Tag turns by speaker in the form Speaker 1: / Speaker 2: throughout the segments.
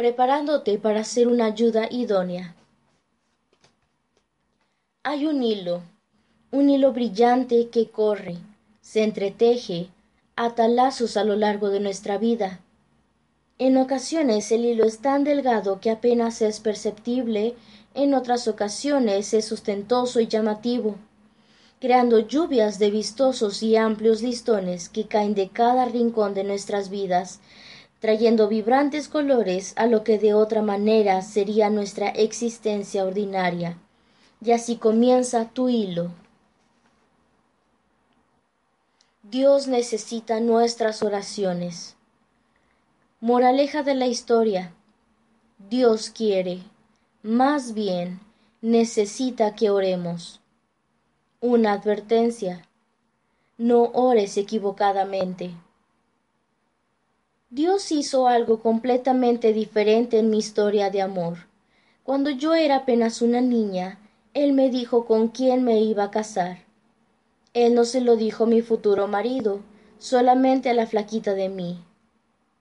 Speaker 1: preparándote para ser una ayuda idónea. Hay un hilo, un hilo brillante que corre, se entreteje, ata lazos a lo largo de nuestra vida. En ocasiones el hilo es tan delgado que apenas es perceptible, en otras ocasiones es ostentoso y llamativo, creando lluvias de vistosos y amplios listones que caen de cada rincón de nuestras vidas, trayendo vibrantes colores a lo que de otra manera sería nuestra existencia ordinaria. Y así comienza tu hilo. Dios necesita nuestras oraciones. Moraleja de la historia. Dios quiere, más bien, necesita que oremos. Una advertencia. No ores equivocadamente. Dios hizo algo completamente diferente en mi historia de amor. Cuando yo era apenas una niña, Él me dijo con quién me iba a casar. Él no se lo dijo a mi futuro marido, solamente a la flaquita de mí.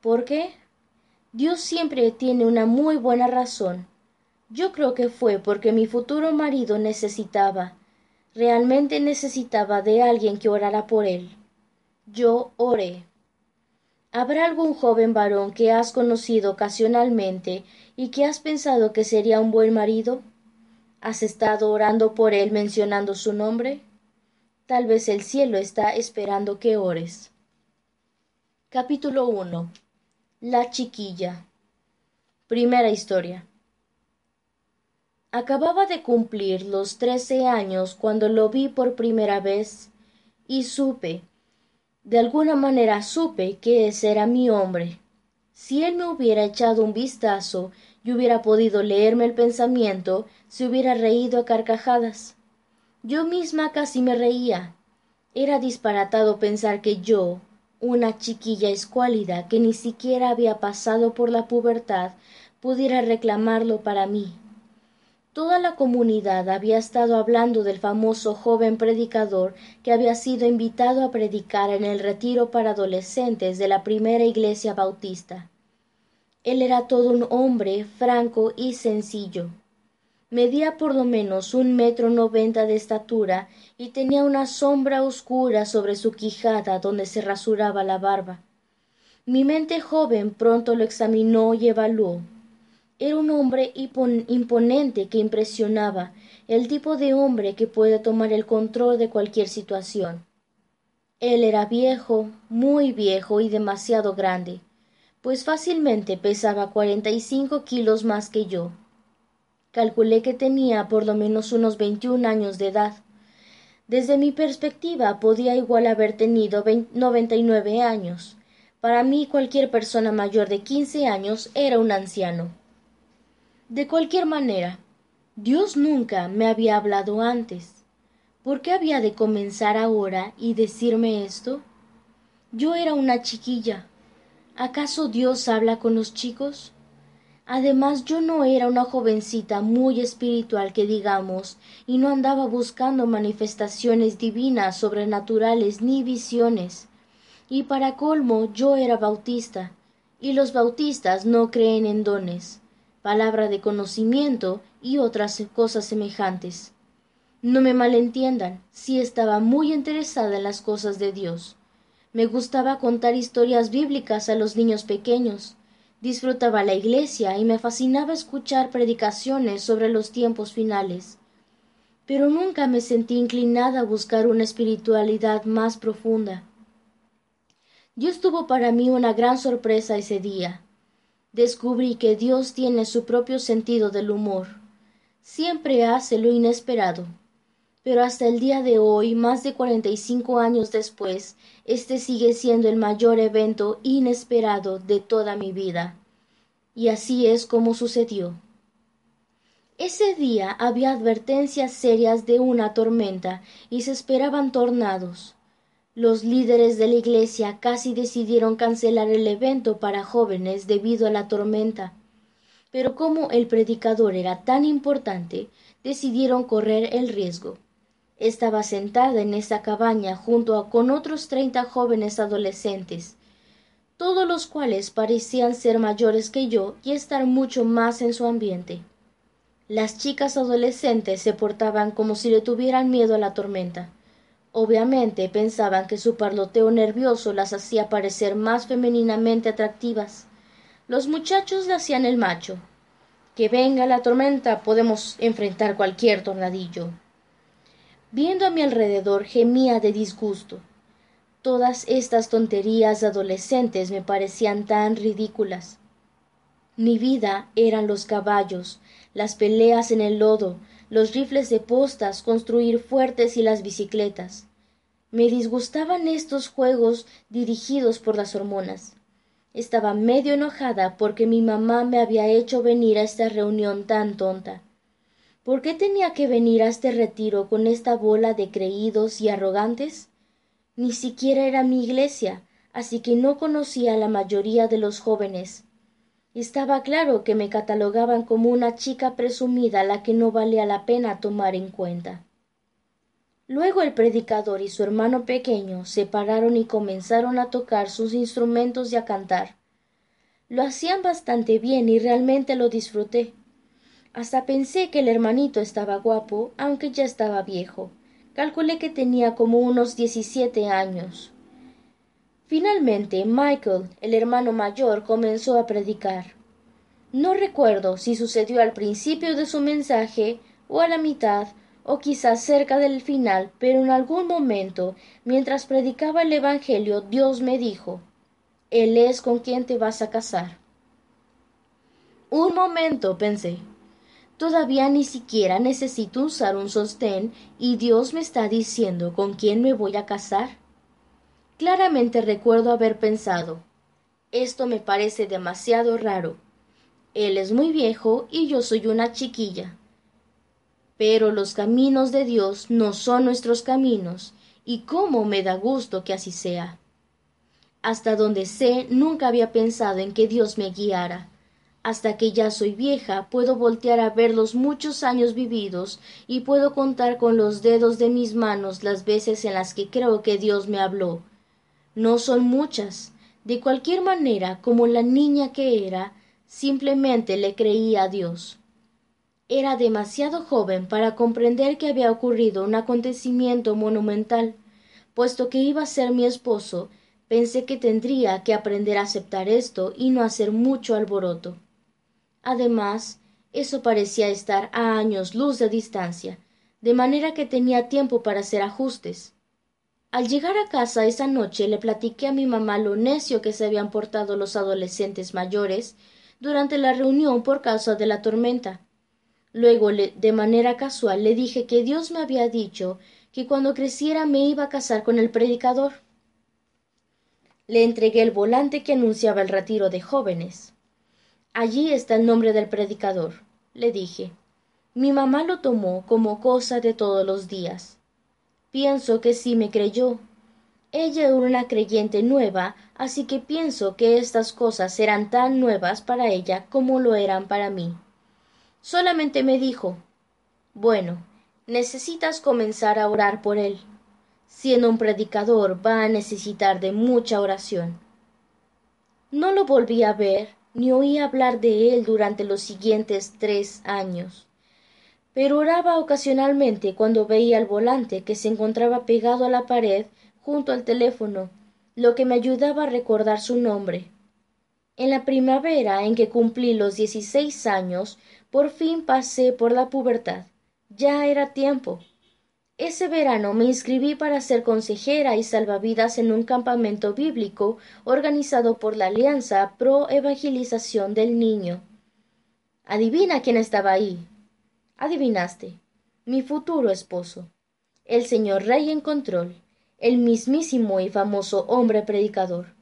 Speaker 1: ¿Por qué? Dios siempre tiene una muy buena razón. Yo creo que fue porque mi futuro marido necesitaba, realmente necesitaba de alguien que orara por él. Yo oré. ¿Habrá algún joven varón que has conocido ocasionalmente y que has pensado que sería un buen marido? ¿Has estado orando por él mencionando su nombre? Tal vez el cielo está esperando que ores. Capítulo 1 la chiquilla. Primera historia. Acababa de cumplir los trece años cuando lo vi por primera vez y supe, de alguna manera supe que ese era mi hombre. Si él me hubiera echado un vistazo y hubiera podido leerme el pensamiento, se hubiera reído a carcajadas. Yo misma casi me reía. Era disparatado pensar que yo, una chiquilla escuálida que ni siquiera había pasado por la pubertad pudiera reclamarlo para mí. Toda la comunidad había estado hablando del famoso joven predicador que había sido invitado a predicar en el retiro para adolescentes de la primera iglesia bautista. Él era todo un hombre franco y sencillo. Medía por lo menos un metro noventa de estatura y tenía una sombra oscura sobre su quijada donde se rasuraba la barba. Mi mente joven pronto lo examinó y evaluó. Era un hombre imponente que impresionaba, el tipo de hombre que puede tomar el control de cualquier situación. Él era viejo, muy viejo y demasiado grande, pues fácilmente pesaba cuarenta y cinco kilos más que yo. Calculé que tenía por lo menos unos veintiún años de edad. Desde mi perspectiva podía igual haber tenido noventa y nueve años. Para mí cualquier persona mayor de quince años era un anciano. De cualquier manera, Dios nunca me había hablado antes. ¿Por qué había de comenzar ahora y decirme esto? Yo era una chiquilla. ¿Acaso Dios habla con los chicos? Además yo no era una jovencita muy espiritual que digamos, y no andaba buscando manifestaciones divinas sobrenaturales ni visiones. Y para colmo yo era bautista, y los bautistas no creen en dones, palabra de conocimiento y otras cosas semejantes. No me malentiendan, sí estaba muy interesada en las cosas de Dios. Me gustaba contar historias bíblicas a los niños pequeños, Disfrutaba la iglesia y me fascinaba escuchar predicaciones sobre los tiempos finales. Pero nunca me sentí inclinada a buscar una espiritualidad más profunda. Dios tuvo para mí una gran sorpresa ese día. Descubrí que Dios tiene su propio sentido del humor. Siempre hace lo inesperado pero hasta el día de hoy, más de cuarenta y cinco años después, este sigue siendo el mayor evento inesperado de toda mi vida. Y así es como sucedió. Ese día había advertencias serias de una tormenta y se esperaban tornados. Los líderes de la iglesia casi decidieron cancelar el evento para jóvenes debido a la tormenta. Pero como el predicador era tan importante, decidieron correr el riesgo. Estaba sentada en esa cabaña junto a con otros treinta jóvenes adolescentes. todos los cuales parecían ser mayores que yo y estar mucho más en su ambiente. Las chicas adolescentes se portaban como si le tuvieran miedo a la tormenta. Obviamente pensaban que su parloteo nervioso las hacía parecer más femeninamente atractivas. Los muchachos le hacían el macho. Que venga la tormenta, podemos enfrentar cualquier tornadillo. Viendo a mi alrededor gemía de disgusto. Todas estas tonterías adolescentes me parecían tan ridículas. Mi vida eran los caballos, las peleas en el lodo, los rifles de postas, construir fuertes y las bicicletas. Me disgustaban estos juegos dirigidos por las hormonas. Estaba medio enojada porque mi mamá me había hecho venir a esta reunión tan tonta. ¿Por qué tenía que venir a este retiro con esta bola de creídos y arrogantes? Ni siquiera era mi iglesia, así que no conocía a la mayoría de los jóvenes. Estaba claro que me catalogaban como una chica presumida la que no valía la pena tomar en cuenta. Luego el predicador y su hermano pequeño se pararon y comenzaron a tocar sus instrumentos y a cantar. Lo hacían bastante bien y realmente lo disfruté. Hasta pensé que el hermanito estaba guapo, aunque ya estaba viejo. Calculé que tenía como unos diecisiete años. Finalmente, Michael, el hermano mayor, comenzó a predicar. No recuerdo si sucedió al principio de su mensaje o a la mitad o quizás cerca del final, pero en algún momento, mientras predicaba el Evangelio, Dios me dijo Él es con quien te vas a casar. Un momento, pensé. Todavía ni siquiera necesito usar un sostén y Dios me está diciendo con quién me voy a casar. Claramente recuerdo haber pensado esto me parece demasiado raro. Él es muy viejo y yo soy una chiquilla. Pero los caminos de Dios no son nuestros caminos, y cómo me da gusto que así sea. Hasta donde sé, nunca había pensado en que Dios me guiara. Hasta que ya soy vieja puedo voltear a ver los muchos años vividos y puedo contar con los dedos de mis manos las veces en las que creo que Dios me habló. No son muchas. De cualquier manera, como la niña que era, simplemente le creía a Dios. Era demasiado joven para comprender que había ocurrido un acontecimiento monumental. Puesto que iba a ser mi esposo, pensé que tendría que aprender a aceptar esto y no hacer mucho alboroto. Además, eso parecía estar a años luz de distancia, de manera que tenía tiempo para hacer ajustes. Al llegar a casa esa noche le platiqué a mi mamá lo necio que se habían portado los adolescentes mayores durante la reunión por causa de la tormenta. Luego, de manera casual, le dije que Dios me había dicho que cuando creciera me iba a casar con el predicador. Le entregué el volante que anunciaba el retiro de jóvenes. Allí está el nombre del predicador, le dije. Mi mamá lo tomó como cosa de todos los días. Pienso que sí me creyó. Ella era una creyente nueva, así que pienso que estas cosas eran tan nuevas para ella como lo eran para mí. Solamente me dijo Bueno, necesitas comenzar a orar por él. Siendo un predicador va a necesitar de mucha oración. No lo volví a ver ni oí hablar de él durante los siguientes tres años. Pero oraba ocasionalmente cuando veía el volante que se encontraba pegado a la pared junto al teléfono, lo que me ayudaba a recordar su nombre. En la primavera en que cumplí los dieciséis años, por fin pasé por la pubertad. Ya era tiempo. Ese verano me inscribí para ser consejera y salvavidas en un campamento bíblico organizado por la Alianza Pro Evangelización del Niño. Adivina quién estaba ahí. Adivinaste. Mi futuro esposo. El señor Rey en control. El mismísimo y famoso hombre predicador.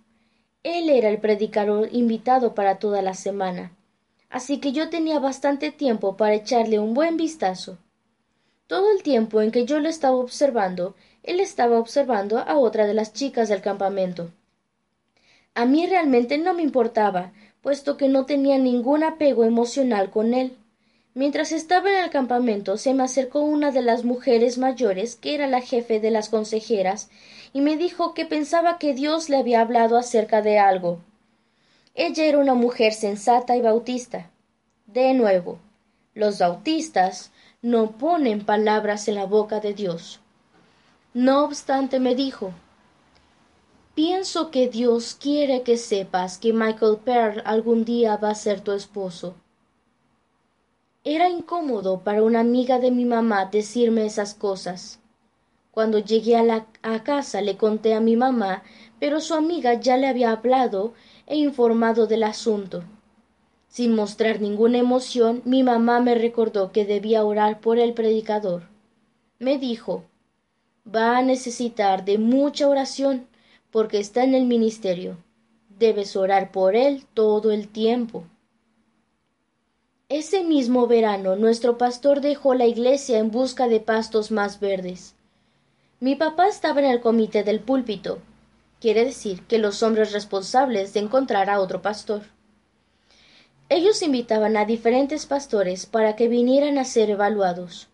Speaker 1: Él era el predicador invitado para toda la semana. Así que yo tenía bastante tiempo para echarle un buen vistazo. Todo el tiempo en que yo lo estaba observando, él estaba observando a otra de las chicas del campamento. A mí realmente no me importaba, puesto que no tenía ningún apego emocional con él. Mientras estaba en el campamento se me acercó una de las mujeres mayores, que era la jefe de las consejeras, y me dijo que pensaba que Dios le había hablado acerca de algo. Ella era una mujer sensata y bautista. De nuevo, los bautistas no ponen palabras en la boca de Dios. No obstante, me dijo, pienso que Dios quiere que sepas que Michael Pearl algún día va a ser tu esposo. Era incómodo para una amiga de mi mamá decirme esas cosas. Cuando llegué a, la, casa le conté a mi mamá, pero su amiga ya le había hablado e informado del asunto. Sin mostrar ninguna emoción, mi mamá me recordó que debía orar por el predicador. Me dijo va a necesitar de mucha oración porque está en el ministerio. Debes orar por él todo el tiempo. Ese mismo verano nuestro pastor dejó la iglesia en busca de pastos más verdes. Mi papá estaba en el comité del púlpito. Quiere decir que los hombres responsables de encontrar a otro pastor. Ellos invitaban a diferentes pastores para que vinieran a ser evaluados.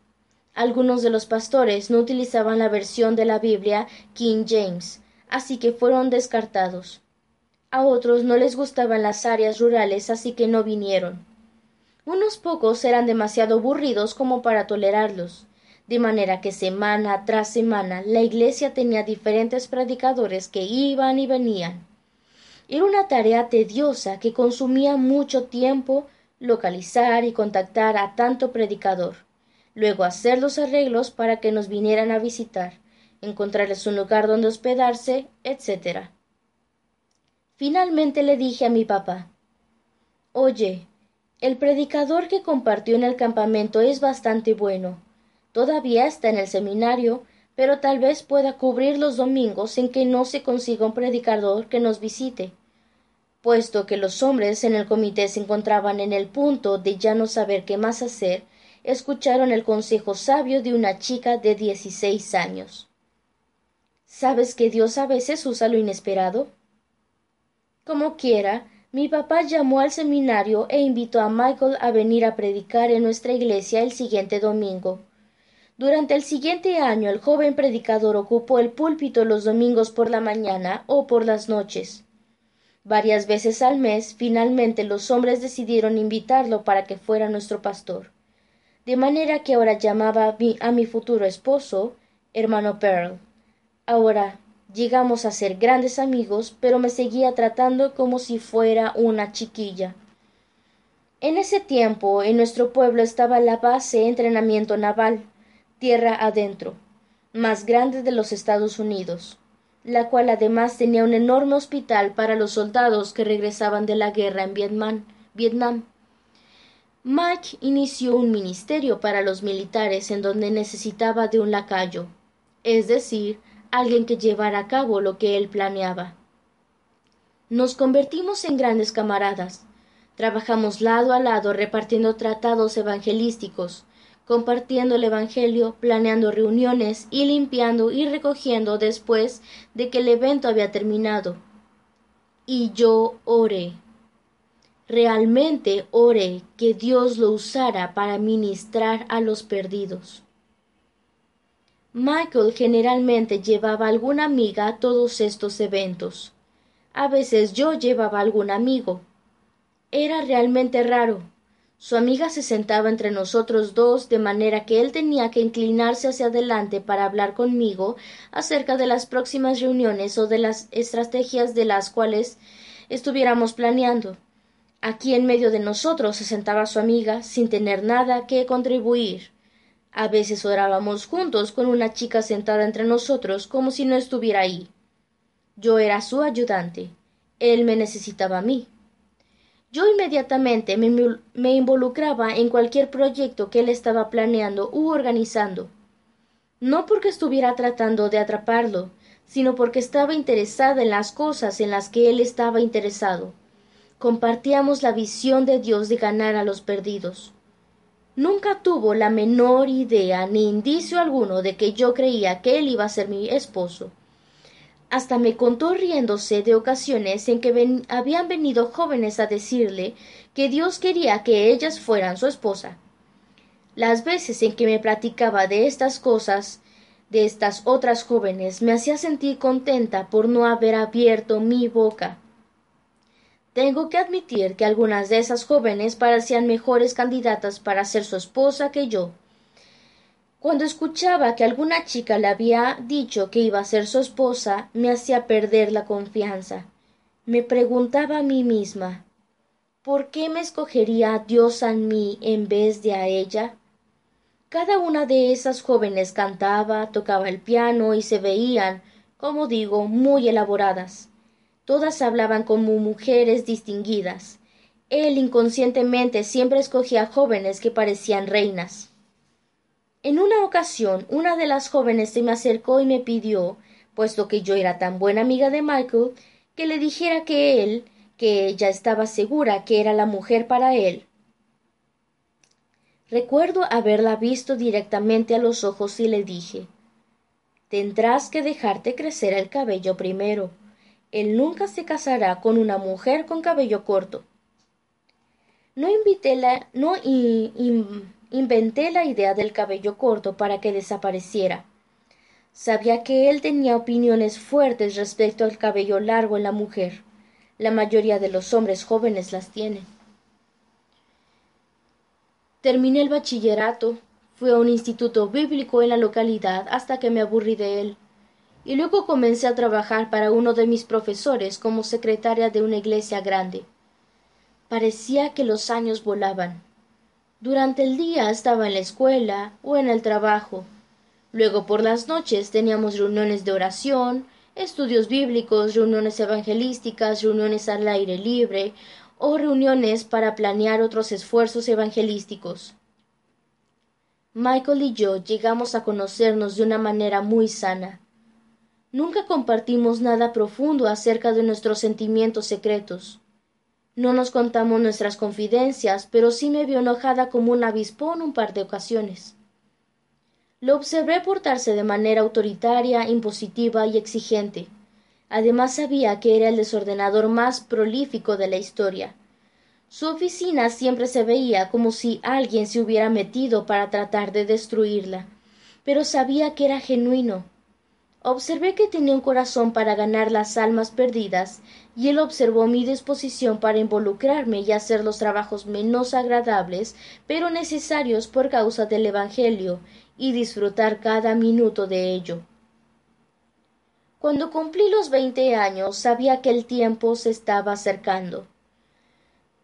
Speaker 1: Algunos de los pastores no utilizaban la versión de la Biblia King James, así que fueron descartados. A otros no les gustaban las áreas rurales, así que no vinieron. Unos pocos eran demasiado aburridos como para tolerarlos, de manera que semana tras semana la iglesia tenía diferentes predicadores que iban y venían. Era una tarea tediosa que consumía mucho tiempo localizar y contactar a tanto predicador, luego hacer los arreglos para que nos vinieran a visitar, encontrarles un lugar donde hospedarse, etc. Finalmente le dije a mi papá Oye, el predicador que compartió en el campamento es bastante bueno. Todavía está en el seminario, pero tal vez pueda cubrir los domingos en que no se consiga un predicador que nos visite. Puesto que los hombres en el comité se encontraban en el punto de ya no saber qué más hacer, escucharon el consejo sabio de una chica de dieciséis años. ¿Sabes que Dios a veces usa lo inesperado? Como quiera, mi papá llamó al seminario e invitó a Michael a venir a predicar en nuestra iglesia el siguiente domingo. Durante el siguiente año el joven predicador ocupó el púlpito los domingos por la mañana o por las noches. Varias veces al mes, finalmente los hombres decidieron invitarlo para que fuera nuestro pastor. De manera que ahora llamaba a mi futuro esposo hermano Pearl. Ahora llegamos a ser grandes amigos, pero me seguía tratando como si fuera una chiquilla. En ese tiempo en nuestro pueblo estaba la base de entrenamiento naval tierra adentro, más grande de los Estados Unidos, la cual además tenía un enorme hospital para los soldados que regresaban de la guerra en Vietnam. Vietnam. Mike inició un ministerio para los militares en donde necesitaba de un lacayo, es decir, alguien que llevara a cabo lo que él planeaba. Nos convertimos en grandes camaradas. Trabajamos lado a lado repartiendo tratados evangelísticos, compartiendo el Evangelio, planeando reuniones y limpiando y recogiendo después de que el evento había terminado. Y yo oré. Realmente oré que Dios lo usara para ministrar a los perdidos. Michael generalmente llevaba alguna amiga a todos estos eventos. A veces yo llevaba algún amigo. Era realmente raro, su amiga se sentaba entre nosotros dos, de manera que él tenía que inclinarse hacia adelante para hablar conmigo acerca de las próximas reuniones o de las estrategias de las cuales estuviéramos planeando. Aquí en medio de nosotros se sentaba su amiga, sin tener nada que contribuir. A veces orábamos juntos con una chica sentada entre nosotros como si no estuviera ahí. Yo era su ayudante. Él me necesitaba a mí. Yo inmediatamente me, involucraba en cualquier proyecto que él estaba planeando u organizando. No porque estuviera tratando de atraparlo, sino porque estaba interesada en las cosas en las que él estaba interesado. Compartíamos la visión de Dios de ganar a los perdidos. Nunca tuvo la menor idea ni indicio alguno de que yo creía que él iba a ser mi esposo hasta me contó riéndose de ocasiones en que habían venido jóvenes a decirle que Dios quería que ellas fueran su esposa. Las veces en que me platicaba de estas cosas, de estas otras jóvenes, me hacía sentir contenta por no haber abierto mi boca. Tengo que admitir que algunas de esas jóvenes parecían mejores candidatas para ser su esposa que yo. Cuando escuchaba que alguna chica le había dicho que iba a ser su esposa, me hacía perder la confianza. Me preguntaba a mí misma ¿Por qué me escogería Dios a mí en vez de a ella? Cada una de esas jóvenes cantaba, tocaba el piano y se veían, como digo, muy elaboradas. Todas hablaban como mujeres distinguidas. Él inconscientemente siempre escogía jóvenes que parecían reinas. En una ocasión, una de las jóvenes se me acercó y me pidió, puesto que yo era tan buena amiga de Michael, que le dijera que él, que ella estaba segura que era la mujer para él. Recuerdo haberla visto directamente a los ojos y le dije Tendrás que dejarte crecer el cabello primero él nunca se casará con una mujer con cabello corto. No, la, no inventé la idea del cabello corto para que desapareciera. Sabía que él tenía opiniones fuertes respecto al cabello largo en la mujer. La mayoría de los hombres jóvenes las tienen. Terminé el bachillerato. Fui a un instituto bíblico en la localidad hasta que me aburrí de él y luego comencé a trabajar para uno de mis profesores como secretaria de una iglesia grande. Parecía que los años volaban. Durante el día estaba en la escuela o en el trabajo. Luego por las noches teníamos reuniones de oración, estudios bíblicos, reuniones evangelísticas, reuniones al aire libre o reuniones para planear otros esfuerzos evangelísticos. Michael y yo llegamos a conocernos de una manera muy sana. Nunca compartimos nada profundo acerca de nuestros sentimientos secretos. No nos contamos nuestras confidencias, pero sí me vio enojada como un avispón un par de ocasiones. Lo observé portarse de manera autoritaria, impositiva y exigente. Además sabía que era el desordenador más prolífico de la historia. Su oficina siempre se veía como si alguien se hubiera metido para tratar de destruirla, pero sabía que era genuino, Observé que tenía un corazón para ganar las almas perdidas, y él observó mi disposición para involucrarme y hacer los trabajos menos agradables, pero necesarios por causa del Evangelio, y disfrutar cada minuto de ello. Cuando cumplí los veinte años sabía que el tiempo se estaba acercando.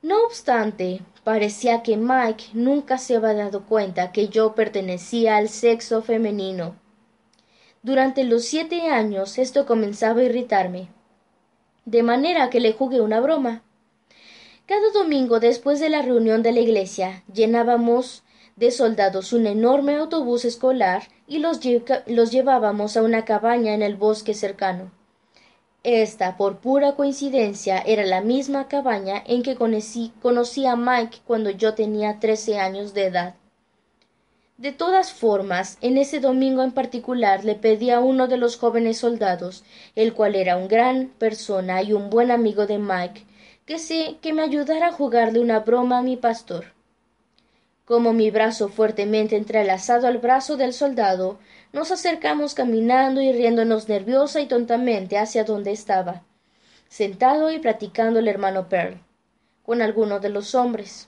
Speaker 1: No obstante, parecía que Mike nunca se había dado cuenta que yo pertenecía al sexo femenino durante los siete años esto comenzaba a irritarme. De manera que le jugué una broma. Cada domingo después de la reunión de la iglesia llenábamos de soldados un enorme autobús escolar y los, los llevábamos a una cabaña en el bosque cercano. Esta, por pura coincidencia, era la misma cabaña en que conocí, conocí a Mike cuando yo tenía trece años de edad. De todas formas, en ese domingo en particular le pedí a uno de los jóvenes soldados, el cual era un gran persona y un buen amigo de Mike, que sí, que me ayudara a jugarle una broma a mi pastor. Como mi brazo fuertemente entrelazado al brazo del soldado, nos acercamos caminando y riéndonos nerviosa y tontamente hacia donde estaba, sentado y platicando el hermano Pearl, con alguno de los hombres.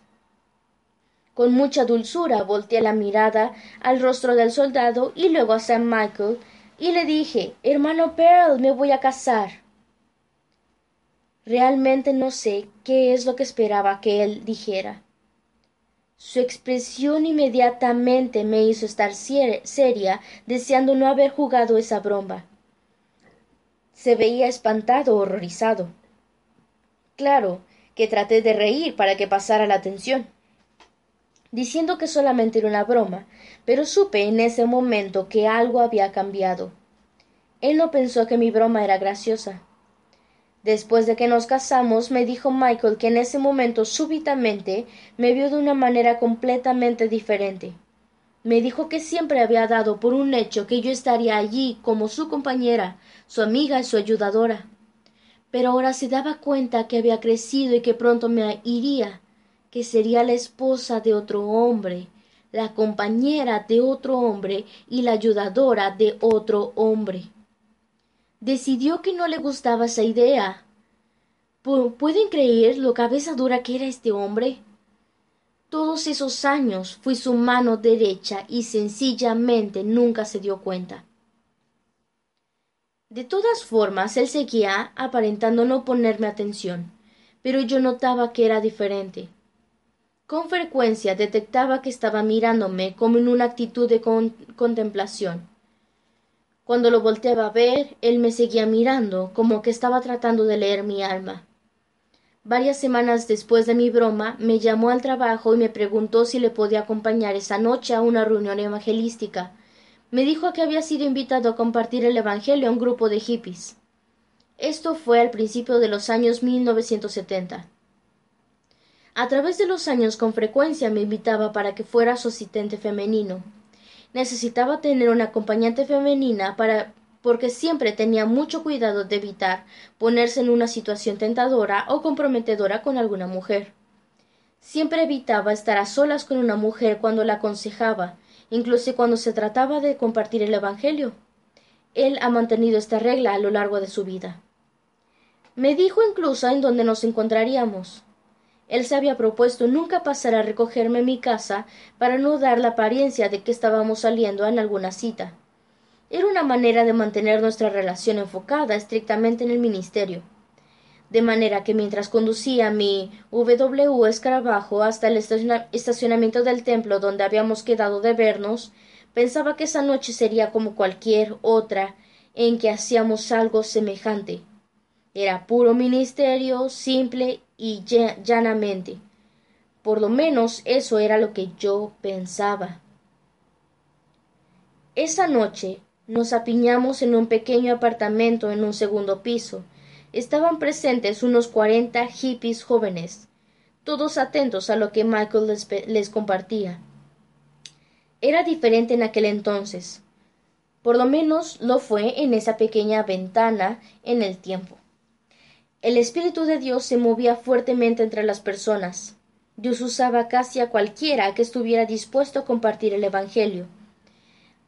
Speaker 1: Con mucha dulzura volteé la mirada al rostro del soldado y luego a Sam Michael y le dije Hermano Pearl, me voy a casar. Realmente no sé qué es lo que esperaba que él dijera. Su expresión inmediatamente me hizo estar seria, deseando no haber jugado esa broma. Se veía espantado, horrorizado. Claro que traté de reír para que pasara la atención diciendo que solamente era una broma, pero supe en ese momento que algo había cambiado. Él no pensó que mi broma era graciosa. Después de que nos casamos, me dijo Michael que en ese momento súbitamente me vio de una manera completamente diferente. Me dijo que siempre había dado por un hecho que yo estaría allí como su compañera, su amiga y su ayudadora. Pero ahora se daba cuenta que había crecido y que pronto me iría, que sería la esposa de otro hombre, la compañera de otro hombre y la ayudadora de otro hombre. Decidió que no le gustaba esa idea. ¿Pueden creer lo cabeza dura que era este hombre? Todos esos años fui su mano derecha y sencillamente nunca se dio cuenta. De todas formas, él seguía aparentando no ponerme atención, pero yo notaba que era diferente. Con frecuencia detectaba que estaba mirándome como en una actitud de contemplación. Cuando lo volteaba a ver, él me seguía mirando, como que estaba tratando de leer mi alma. Varias semanas después de mi broma, me llamó al trabajo y me preguntó si le podía acompañar esa noche a una reunión evangelística. Me dijo que había sido invitado a compartir el Evangelio a un grupo de hippies. Esto fue al principio de los años 1970. A través de los años con frecuencia me invitaba para que fuera su asistente femenino. Necesitaba tener una acompañante femenina para porque siempre tenía mucho cuidado de evitar ponerse en una situación tentadora o comprometedora con alguna mujer. Siempre evitaba estar a solas con una mujer cuando la aconsejaba, incluso cuando se trataba de compartir el Evangelio. Él ha mantenido esta regla a lo largo de su vida. Me dijo incluso en dónde nos encontraríamos. Él se había propuesto nunca pasar a recogerme en mi casa para no dar la apariencia de que estábamos saliendo en alguna cita. Era una manera de mantener nuestra relación enfocada estrictamente en el ministerio. De manera que mientras conducía mi W escarabajo hasta el estacionamiento del templo donde habíamos quedado de vernos, pensaba que esa noche sería como cualquier otra en que hacíamos algo semejante. Era puro ministerio, simple y llanamente. Por lo menos eso era lo que yo pensaba. Esa noche nos apiñamos en un pequeño apartamento en un segundo piso. Estaban presentes unos cuarenta hippies jóvenes, todos atentos a lo que Michael les, compartía. Era diferente en aquel entonces. Por lo menos lo fue en esa pequeña ventana en el tiempo. El Espíritu de Dios se movía fuertemente entre las personas. Dios usaba casi a cualquiera que estuviera dispuesto a compartir el Evangelio.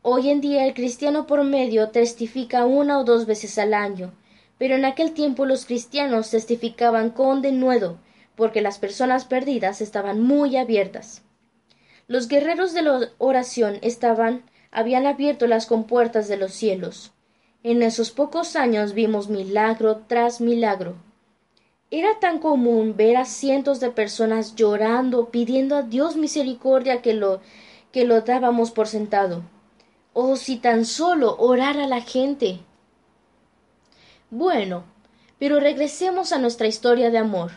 Speaker 1: Hoy en día el cristiano por medio testifica una o dos veces al año, pero en aquel tiempo los cristianos testificaban con denuedo, porque las personas perdidas estaban muy abiertas. Los guerreros de la oración estaban habían abierto las compuertas de los cielos. En esos pocos años vimos milagro tras milagro. Era tan común ver a cientos de personas llorando, pidiendo a Dios misericordia que lo que lo dábamos por sentado. Oh, si tan solo orara la gente. Bueno, pero regresemos a nuestra historia de amor.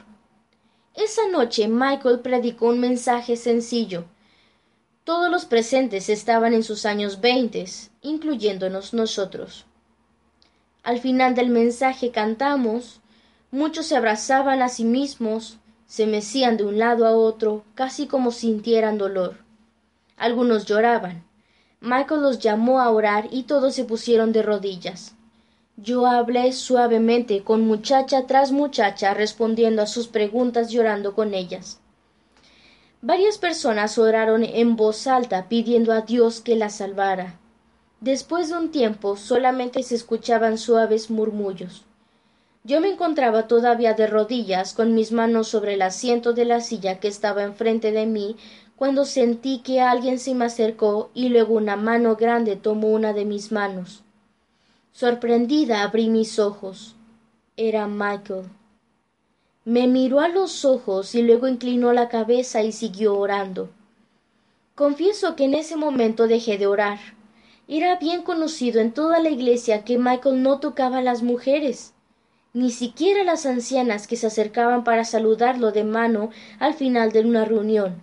Speaker 1: Esa noche Michael predicó un mensaje sencillo. Todos los presentes estaban en sus años veintes, incluyéndonos nosotros. Al final del mensaje cantamos, muchos se abrazaban a sí mismos, se mecían de un lado a otro, casi como sintieran dolor. Algunos lloraban, Michael los llamó a orar y todos se pusieron de rodillas. Yo hablé suavemente con muchacha tras muchacha respondiendo a sus preguntas llorando con ellas. Varias personas oraron en voz alta pidiendo a Dios que las salvara. Después de un tiempo solamente se escuchaban suaves murmullos. Yo me encontraba todavía de rodillas con mis manos sobre el asiento de la silla que estaba enfrente de mí cuando sentí que alguien se me acercó y luego una mano grande tomó una de mis manos. Sorprendida abrí mis ojos. Era Michael. Me miró a los ojos y luego inclinó la cabeza y siguió orando. Confieso que en ese momento dejé de orar. Era bien conocido en toda la iglesia que Michael no tocaba a las mujeres, ni siquiera a las ancianas que se acercaban para saludarlo de mano al final de una reunión.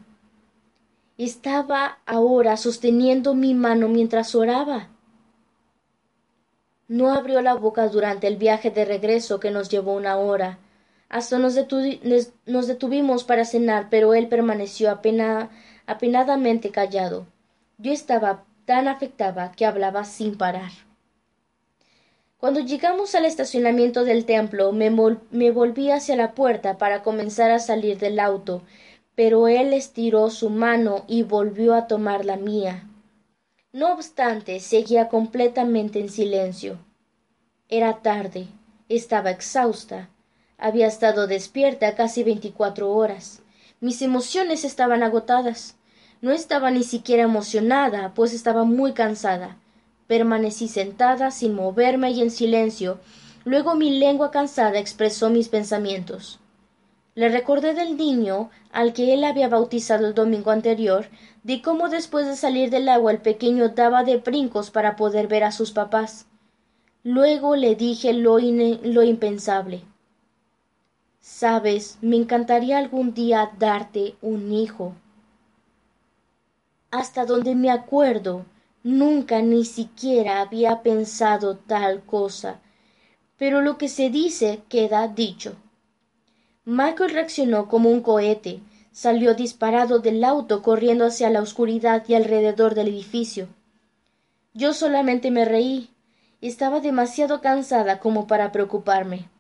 Speaker 1: Estaba ahora sosteniendo mi mano mientras oraba. No abrió la boca durante el viaje de regreso que nos llevó una hora. Hasta nos, detuvimos para cenar, pero él permaneció apenadamente callado. Yo estaba tan afectada que hablaba sin parar. Cuando llegamos al estacionamiento del templo, me volví hacia la puerta para comenzar a salir del auto, pero él estiró su mano y volvió a tomar la mía. No obstante, seguía completamente en silencio. Era tarde, estaba exhausta. Había estado despierta casi veinticuatro horas. Mis emociones estaban agotadas. No estaba ni siquiera emocionada, pues estaba muy cansada. Permanecí sentada sin moverme y en silencio. Luego mi lengua cansada expresó mis pensamientos. Le recordé del niño al que él había bautizado el domingo anterior, de cómo después de salir del agua el pequeño daba de brincos para poder ver a sus papás. Luego le dije lo, lo impensable. Sabes, me encantaría algún día darte un hijo. Hasta donde me acuerdo, nunca ni siquiera había pensado tal cosa. Pero lo que se dice queda dicho. Michael reaccionó como un cohete. Salió disparado del auto corriendo hacia la oscuridad y alrededor del edificio. Yo solamente me reí. Estaba demasiado cansada como para preocuparme.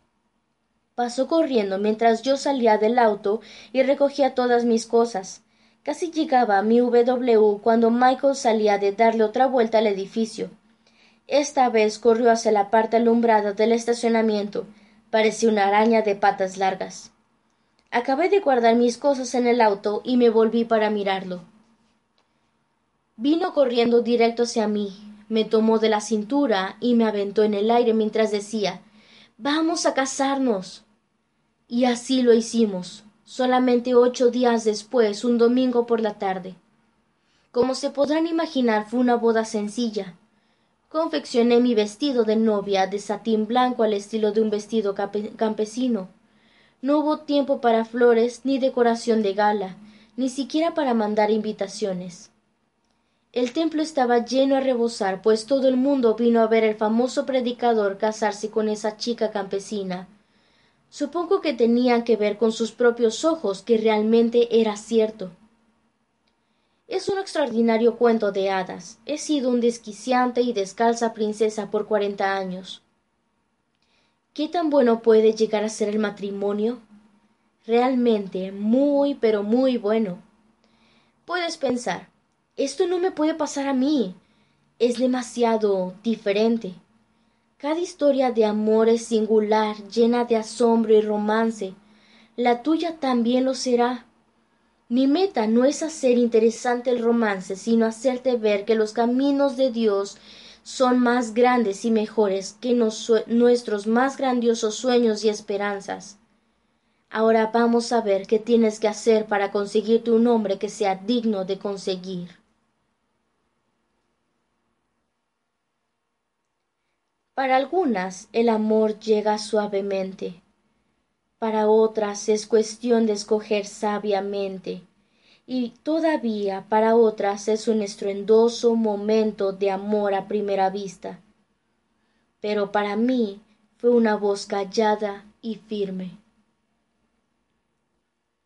Speaker 1: Pasó corriendo mientras yo salía del auto y recogía todas mis cosas. Casi llegaba a mi W cuando Michael salía de darle otra vuelta al edificio. Esta vez corrió hacia la parte alumbrada del estacionamiento. Parecía una araña de patas largas. Acabé de guardar mis cosas en el auto y me volví para mirarlo. Vino corriendo directo hacia mí, me tomó de la cintura y me aventó en el aire mientras decía Vamos a casarnos. Y así lo hicimos, solamente ocho días después, un domingo por la tarde. Como se podrán imaginar, fue una boda sencilla. Confeccioné mi vestido de novia de satín blanco al estilo de un vestido campesino. No hubo tiempo para flores ni decoración de gala, ni siquiera para mandar invitaciones. El templo estaba lleno a rebosar, pues todo el mundo vino a ver al famoso predicador casarse con esa chica campesina. Supongo que tenían que ver con sus propios ojos que realmente era cierto. Es un extraordinario cuento de hadas. He sido un desquiciante y descalza princesa por cuarenta años. ¿Qué tan bueno puede llegar a ser el matrimonio? Realmente muy, pero muy bueno. Puedes pensar, esto no me puede pasar a mí. Es demasiado diferente. Cada historia de amor es singular, llena de asombro y romance. La tuya también lo será. Mi meta no es hacer interesante el romance, sino hacerte ver que los caminos de Dios son más grandes y mejores que nuestros más grandiosos sueños y esperanzas. Ahora vamos a ver qué tienes que hacer para conseguirte un hombre que sea digno de conseguir. Para algunas el amor llega suavemente, para otras es cuestión de escoger sabiamente, y todavía para otras es un estruendoso momento de amor a primera vista. Pero para mí fue una voz callada y firme.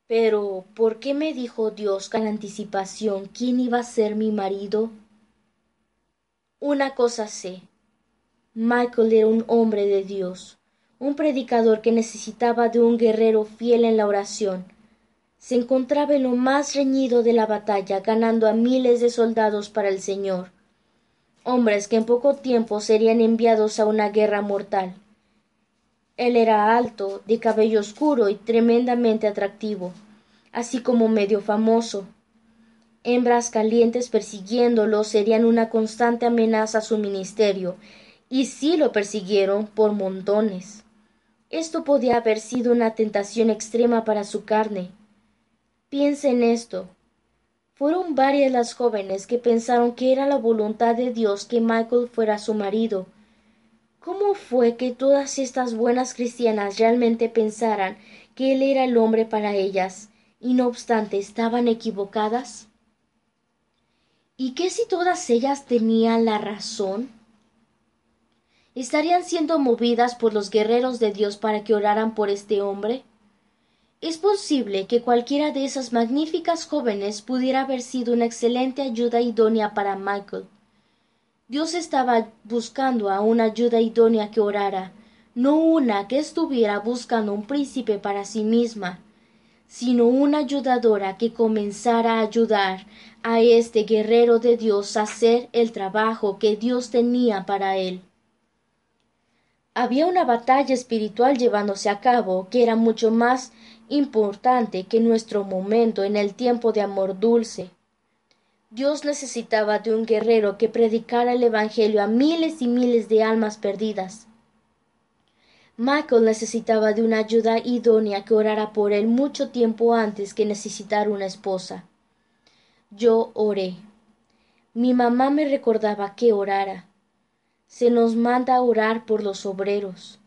Speaker 1: Pero, ¿por qué me dijo Dios con anticipación quién iba a ser mi marido? Una cosa sé, Michael era un hombre de Dios, un predicador que necesitaba de un guerrero fiel en la oración. Se encontraba en lo más reñido de la batalla, ganando a miles de soldados para el Señor, hombres que en poco tiempo serían enviados a una guerra mortal. Él era alto, de cabello oscuro y tremendamente atractivo, así como medio famoso. Hembras calientes persiguiéndolo serían una constante amenaza a su ministerio, y sí lo persiguieron por montones. Esto podía haber sido una tentación extrema para su carne. Piensa en esto. Fueron varias las jóvenes que pensaron que era la voluntad de Dios que Michael fuera su marido. ¿Cómo fue que todas estas buenas cristianas realmente pensaran que él era el hombre para ellas, y no obstante estaban equivocadas? ¿Y qué si todas ellas tenían la razón? Estarían siendo movidas por los guerreros de Dios para que oraran por este hombre? Es posible que cualquiera de esas magníficas jóvenes pudiera haber sido una excelente ayuda idónea para Michael. Dios estaba buscando a una ayuda idónea que orara, no una que estuviera buscando un príncipe para sí misma, sino una ayudadora que comenzara a ayudar a este guerrero de Dios a hacer el trabajo que Dios tenía para él. Había una batalla espiritual llevándose a cabo que era mucho más importante que nuestro momento en el tiempo de amor dulce. Dios necesitaba de un guerrero que predicara el Evangelio a miles y miles de almas perdidas. Michael necesitaba de una ayuda idónea que orara por él mucho tiempo antes que necesitar una esposa. Yo oré. Mi mamá me recordaba que orara. Se nos manda orar por los obreros.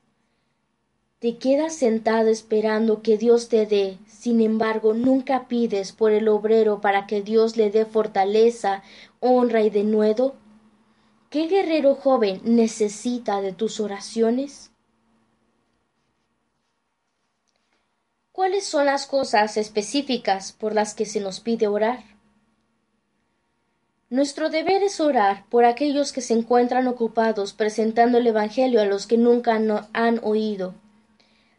Speaker 1: Te quedas sentado esperando que Dios te dé, sin embargo nunca pides por el obrero para que Dios le dé fortaleza, honra y denuedo. ¿Qué guerrero joven necesita de tus oraciones? ¿Cuáles son las cosas específicas por las que se nos pide orar? Nuestro deber es orar por aquellos que se encuentran ocupados presentando el Evangelio a los que nunca han oído.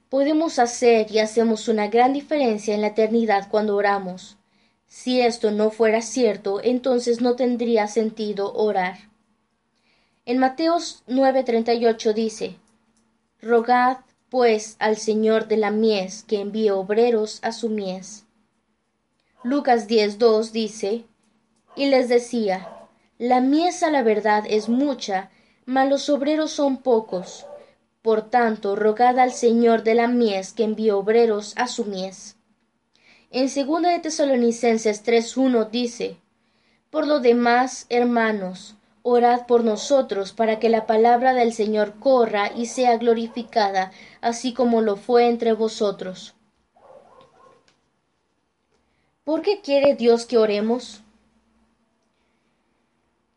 Speaker 1: Podemos hacer y hacemos una gran diferencia en la eternidad cuando oramos. Si esto no fuera cierto, entonces no tendría sentido orar. En Mateos 9:38 dice, Rogad pues al Señor de la mies que envíe obreros a su mies. Lucas 10.2 dice, y les decía, la mies a la verdad es mucha, mas los obreros son pocos. Por tanto, rogad al Señor de la mies que envíe obreros a su mies. En segunda de Tesalonicenses 3.1 dice, Por lo demás, hermanos, Orad por nosotros para que la palabra del Señor corra y sea glorificada, así como lo fue entre vosotros. ¿Por qué quiere Dios que oremos?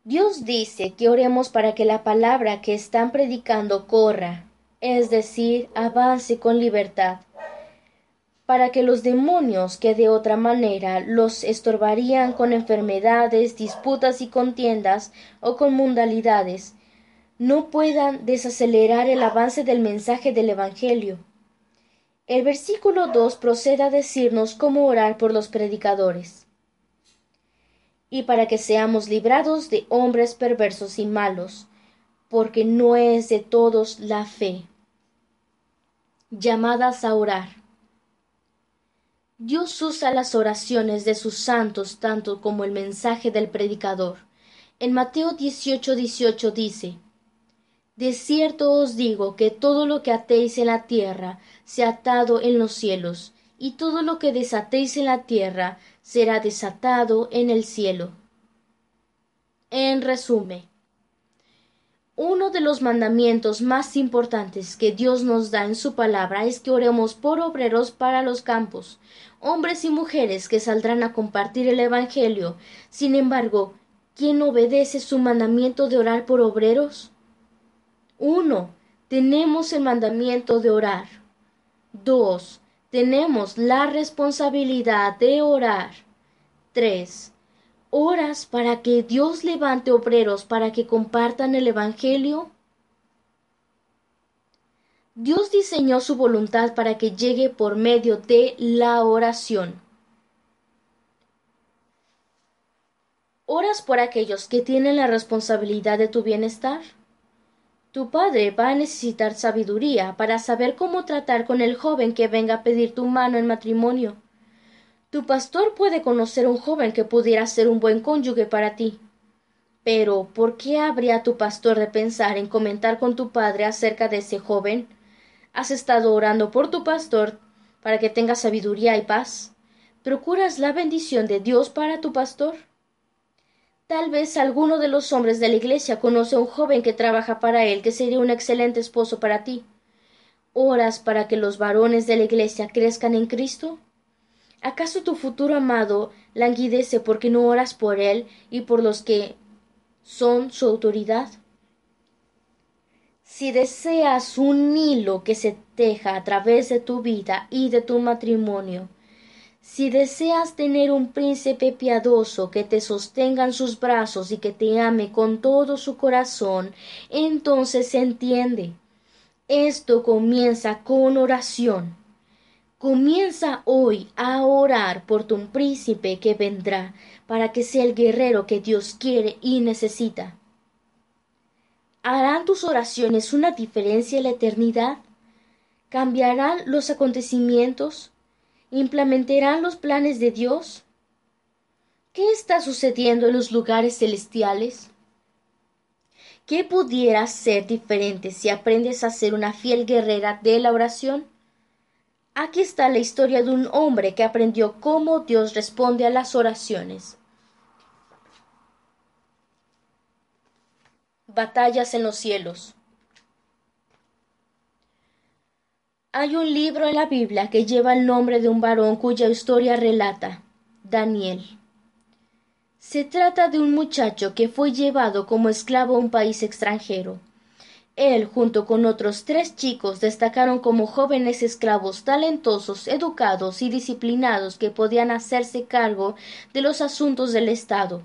Speaker 1: Dios dice que oremos para que la palabra que están predicando corra, es decir, avance con libertad para que los demonios que de otra manera los estorbarían con enfermedades, disputas y contiendas o con mundalidades, no puedan desacelerar el avance del mensaje del Evangelio. El versículo 2 procede a decirnos cómo orar por los predicadores. Y para que seamos librados de hombres perversos y malos, porque no es de todos la fe. Llamadas a orar. Dios usa las oraciones de sus santos tanto como el mensaje del predicador. En Mateo 18, 18 dice, De cierto os digo que todo lo que atéis en la tierra se atado en los cielos, y todo lo que desatéis en la tierra será desatado en el cielo. En resumen, uno de los mandamientos más importantes que Dios nos da en su palabra es que oremos por obreros para los campos, hombres y mujeres que saldrán a compartir el Evangelio. Sin embargo, ¿quién obedece su mandamiento de orar por obreros? Uno, tenemos el mandamiento de orar. Dos, tenemos la responsabilidad de orar. Tres, ¿Oras para que Dios levante obreros para que compartan el Evangelio? Dios diseñó su voluntad para que llegue por medio de la oración. ¿Oras por aquellos que tienen la responsabilidad de tu bienestar? Tu padre va a necesitar sabiduría para saber cómo tratar con el joven que venga a pedir tu mano en matrimonio. Tu pastor puede conocer un joven que pudiera ser un buen cónyuge para ti. Pero, ¿por qué habría tu pastor de pensar en comentar con tu padre acerca de ese joven? ¿Has estado orando por tu pastor para que tenga sabiduría y paz? ¿Procuras la bendición de Dios para tu pastor? Tal vez alguno de los hombres de la iglesia conoce a un joven que trabaja para él que sería un excelente esposo para ti. ¿Oras para que los varones de la iglesia crezcan en Cristo? ¿Acaso tu futuro amado languidece porque no oras por él y por los que son su autoridad? Si deseas un hilo que se teja a través de tu vida y de tu matrimonio, si deseas tener un príncipe piadoso que te sostenga en sus brazos y que te ame con todo su corazón, entonces entiende. Esto comienza con oración. Comienza hoy a orar por tu príncipe que vendrá para que sea el guerrero que Dios quiere y necesita. ¿Harán tus oraciones una diferencia en la eternidad? ¿Cambiarán los acontecimientos? ¿Implementarán los planes de Dios? ¿Qué está sucediendo en los lugares celestiales? ¿Qué pudiera ser diferente si aprendes a ser una fiel guerrera de la oración? Aquí está la historia de un hombre que aprendió cómo Dios responde a las oraciones. Batallas en los cielos. Hay un libro en la Biblia que lleva el nombre de un varón cuya historia relata Daniel. Se trata de un muchacho que fue llevado como esclavo a un país extranjero. Él, junto con otros tres chicos, destacaron como jóvenes esclavos talentosos, educados y disciplinados que podían hacerse cargo de los asuntos del Estado.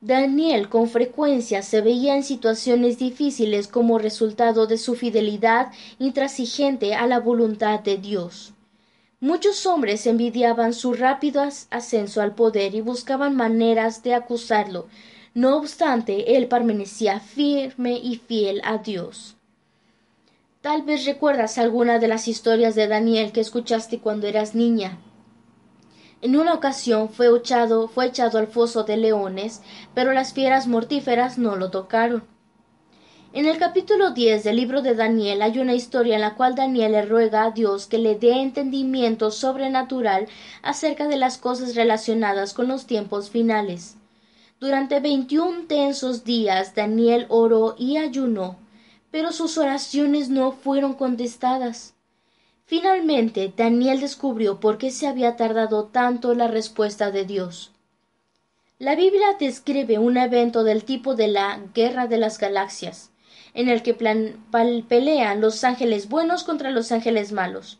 Speaker 1: Daniel con frecuencia se veía en situaciones difíciles como resultado de su fidelidad intransigente a la voluntad de Dios. Muchos hombres envidiaban su rápido ascenso al poder y buscaban maneras de acusarlo. No obstante, él permanecía firme y fiel a Dios. Tal vez recuerdas alguna de las historias de Daniel que escuchaste cuando eras niña. En una ocasión fue echado, al foso de leones, pero las fieras mortíferas no lo tocaron. En el capítulo 10 del libro de Daniel hay una historia en la cual Daniel le ruega a Dios que le dé entendimiento sobrenatural acerca de las cosas relacionadas con los tiempos finales. Durante veintiún tensos días Daniel oró y ayunó, pero sus oraciones no fueron contestadas. Finalmente, Daniel descubrió por qué se había tardado tanto la respuesta de Dios. La Biblia describe un evento del tipo de la Guerra de las Galaxias, en el que pelean los ángeles buenos contra los ángeles malos.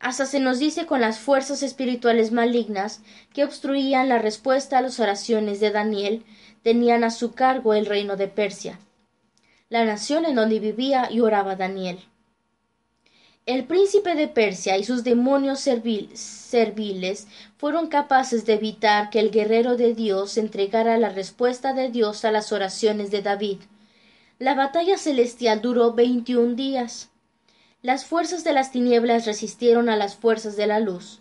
Speaker 1: Hasta se nos dice con las fuerzas espirituales malignas que obstruían la respuesta a las oraciones de Daniel tenían a su cargo el reino de Persia, la nación en donde vivía y oraba Daniel. El príncipe de Persia y sus demonios serviles fueron capaces de evitar que el guerrero de Dios entregara la respuesta de Dios a las oraciones de David. La batalla celestial duró veintiún días. Las fuerzas de las tinieblas resistieron a las fuerzas de la luz.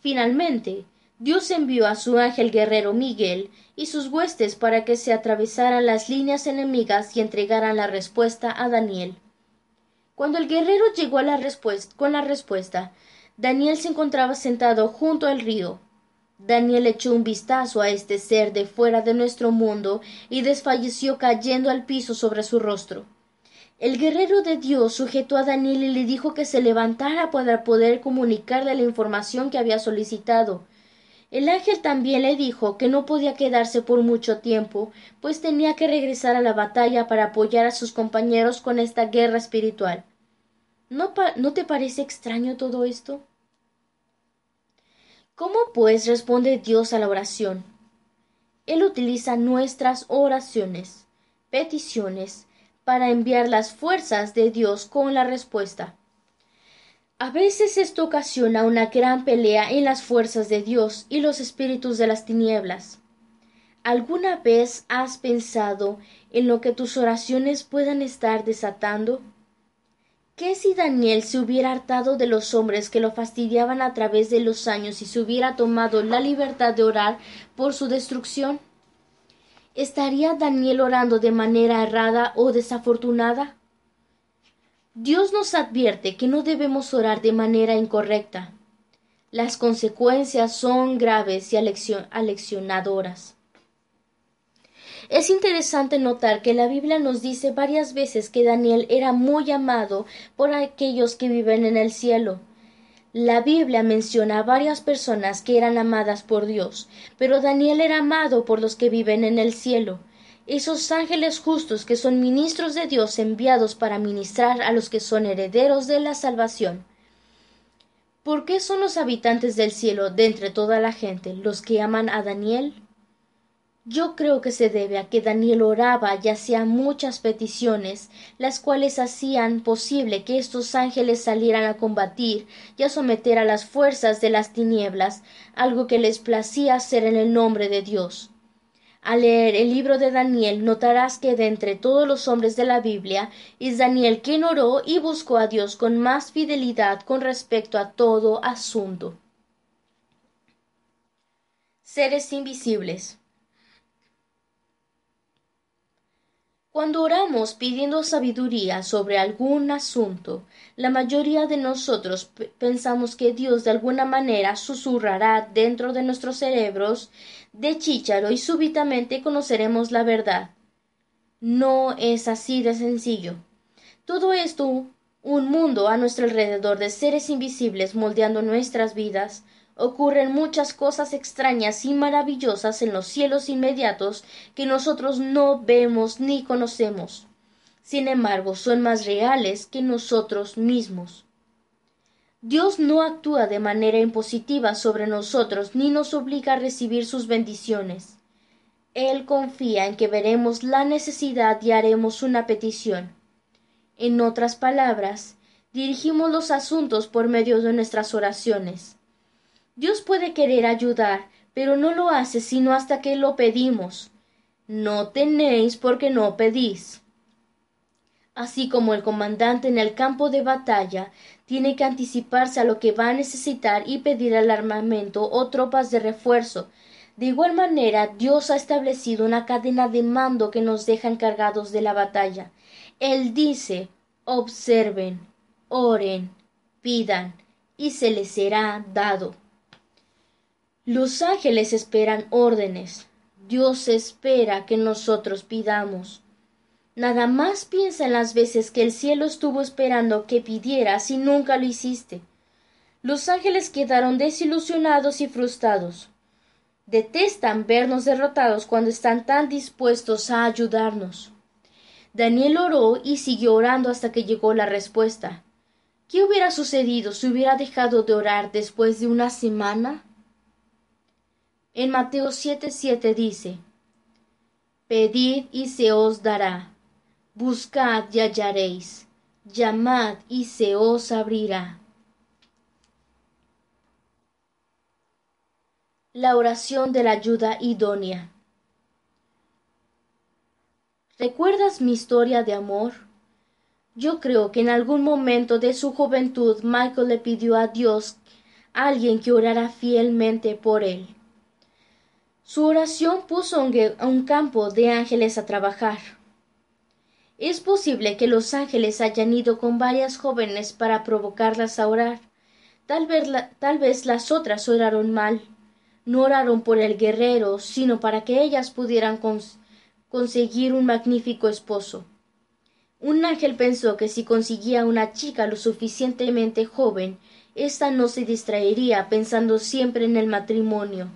Speaker 1: Finalmente, Dios envió a su ángel guerrero Miguel y sus huestes para que se atravesaran las líneas enemigas y entregaran la respuesta a Daniel. Cuando el guerrero llegó con la respuesta, Daniel se encontraba sentado junto al río. Daniel echó un vistazo a este ser de fuera de nuestro mundo y desfalleció cayendo al piso sobre su rostro. El guerrero de Dios sujetó a Daniel y le dijo que se levantara para poder comunicarle la información que había solicitado. El ángel también le dijo que no podía quedarse por mucho tiempo, pues tenía que regresar a la batalla para apoyar a sus compañeros con esta guerra espiritual. ¿No, ¿No, te parece extraño todo esto? ¿Cómo pues responde Dios a la oración? Él utiliza nuestras oraciones, peticiones, para enviar las fuerzas de Dios con la respuesta. A veces esto ocasiona una gran pelea en las fuerzas de Dios y los espíritus de las tinieblas. ¿Alguna vez has pensado en lo que tus oraciones puedan estar desatando? ¿Qué si Daniel se hubiera hartado de los hombres que lo fastidiaban a través de los años y se hubiera tomado la libertad de orar por su destrucción? ¿Estaría Daniel orando de manera errada o desafortunada? Dios nos advierte que no debemos orar de manera incorrecta. Las consecuencias son graves y aleccionadoras. Es interesante notar que la Biblia nos dice varias veces que Daniel era muy amado por aquellos que viven en el cielo. La Biblia menciona a varias personas que eran amadas por Dios, pero Daniel era amado por los que viven en el cielo esos ángeles justos que son ministros de Dios enviados para ministrar a los que son herederos de la salvación. ¿Por qué son los habitantes del cielo de entre toda la gente los que aman a Daniel? Yo creo que se debe a que Daniel oraba y hacía muchas peticiones, las cuales hacían posible que estos ángeles salieran a combatir y a someter a las fuerzas de las tinieblas, algo que les placía hacer en el nombre de Dios. Al leer el libro de Daniel notarás que de entre todos los hombres de la Biblia es Daniel quien oró y buscó a Dios con más fidelidad con respecto a todo asunto. Seres invisibles. Cuando oramos pidiendo sabiduría sobre algún asunto, la mayoría de nosotros pensamos que Dios de alguna manera susurrará dentro de nuestros cerebros de chícharo y súbitamente conoceremos la verdad. No es así de sencillo. Todo esto, un mundo a nuestro alrededor de seres invisibles moldeando nuestras vidas, ocurren muchas cosas extrañas y maravillosas en los cielos inmediatos que nosotros no vemos ni conocemos. Sin embargo, son más reales que nosotros mismos. Dios no actúa de manera impositiva sobre nosotros ni nos obliga a recibir sus bendiciones. Él confía en que veremos la necesidad y haremos una petición. En otras palabras, dirigimos los asuntos por medio de nuestras oraciones. Dios puede querer ayudar, pero no lo hace sino hasta que lo pedimos. No tenéis porque no pedís. Así como el comandante en el campo de batalla tiene que anticiparse a lo que va a necesitar y pedir el armamento o tropas de refuerzo, de igual manera Dios ha establecido una cadena de mando que nos deja encargados de la batalla. Él dice observen, oren, pidan, y se les será dado. Los ángeles esperan órdenes. Dios espera que nosotros pidamos. Nada más piensa en las veces que el cielo estuvo esperando que pidieras y nunca lo hiciste. Los ángeles quedaron desilusionados y frustrados. Detestan vernos derrotados cuando están tan dispuestos a ayudarnos. Daniel oró y siguió orando hasta que llegó la respuesta. ¿Qué hubiera sucedido si hubiera dejado de orar después de una semana? En Mateo 7:7 dice, Pedid y se os dará, buscad y hallaréis, llamad y se os abrirá. La oración de la ayuda idónea. ¿Recuerdas mi historia de amor? Yo creo que en algún momento de su juventud Michael le pidió a Dios a alguien que orara fielmente por él. Su oración puso un campo de ángeles a trabajar. Es posible que los ángeles hayan ido con varias jóvenes para provocarlas a orar. Tal vez, tal vez las otras oraron mal. No oraron por el guerrero, sino para que ellas pudieran conseguir un magnífico esposo. Un ángel pensó que si conseguía una chica lo suficientemente joven, ésta no se distraería pensando siempre en el matrimonio.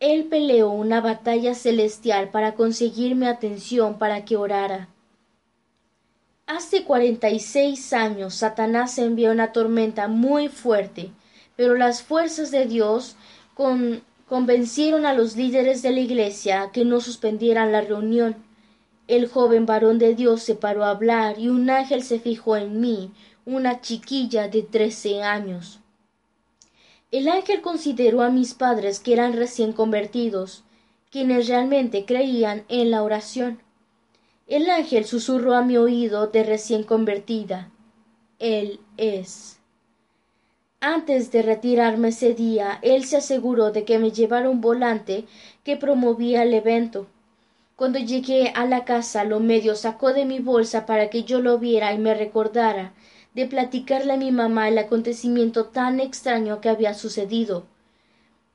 Speaker 1: Él peleó una batalla celestial para conseguir mi atención para que orara. Hace cuarenta y seis años Satanás envió una tormenta muy fuerte, pero las fuerzas de Dios convencieron a los líderes de la iglesia que no suspendieran la reunión. El joven varón de Dios se paró a hablar y un ángel se fijó en mí, una chiquilla de trece años. El ángel consideró a mis padres que eran recién convertidos, quienes realmente creían en la oración. El ángel susurró a mi oído de recién convertida. Él es. Antes de retirarme ese día, él se aseguró de que me llevara un volante que promovía el evento. Cuando llegué a la casa, lo medio sacó de mi bolsa para que yo lo viera y me recordara de platicarle a mi mamá el acontecimiento tan extraño que había sucedido.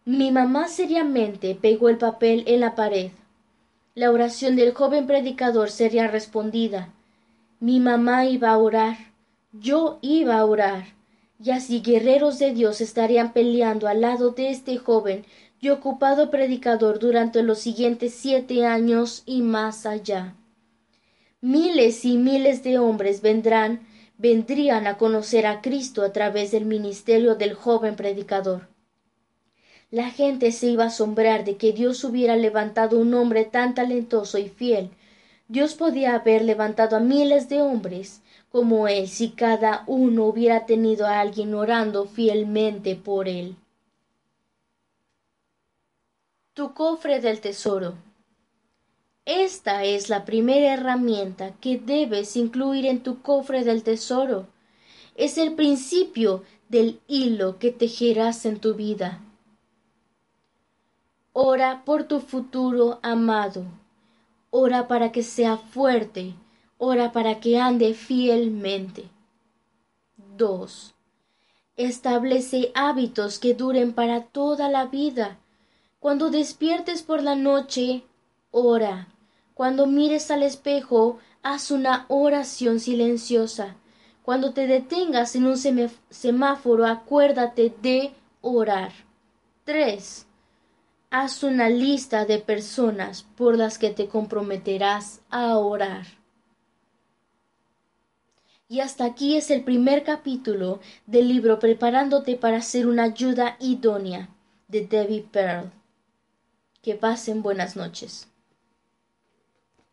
Speaker 1: Mi mamá seriamente pegó el papel en la pared. La oración del joven predicador sería respondida. Mi mamá iba a orar, yo iba a orar, y así guerreros de Dios estarían peleando al lado de este joven y ocupado predicador durante los siguientes siete años y más allá. Miles y miles de hombres vendrán vendrían a conocer a Cristo a través del ministerio del joven predicador. La gente se iba a asombrar de que Dios hubiera levantado un hombre tan talentoso y fiel. Dios podía haber levantado a miles de hombres como él si cada uno hubiera tenido a alguien orando fielmente por él. Tu cofre del tesoro. Esta es la primera herramienta que debes incluir en tu cofre del tesoro. Es el principio del hilo que tejerás en tu vida. Ora por tu futuro amado. Ora para que sea fuerte. Ora para que ande fielmente. 2. Establece hábitos que duren para toda la vida. Cuando despiertes por la noche, ora. Cuando mires al espejo, haz una oración silenciosa. Cuando te detengas en un semáforo, acuérdate de orar. 3. Haz una lista de personas por las que te comprometerás a orar. Y hasta aquí es el primer capítulo del libro Preparándote para ser una ayuda idónea de Debbie Pearl. Que pasen buenas noches.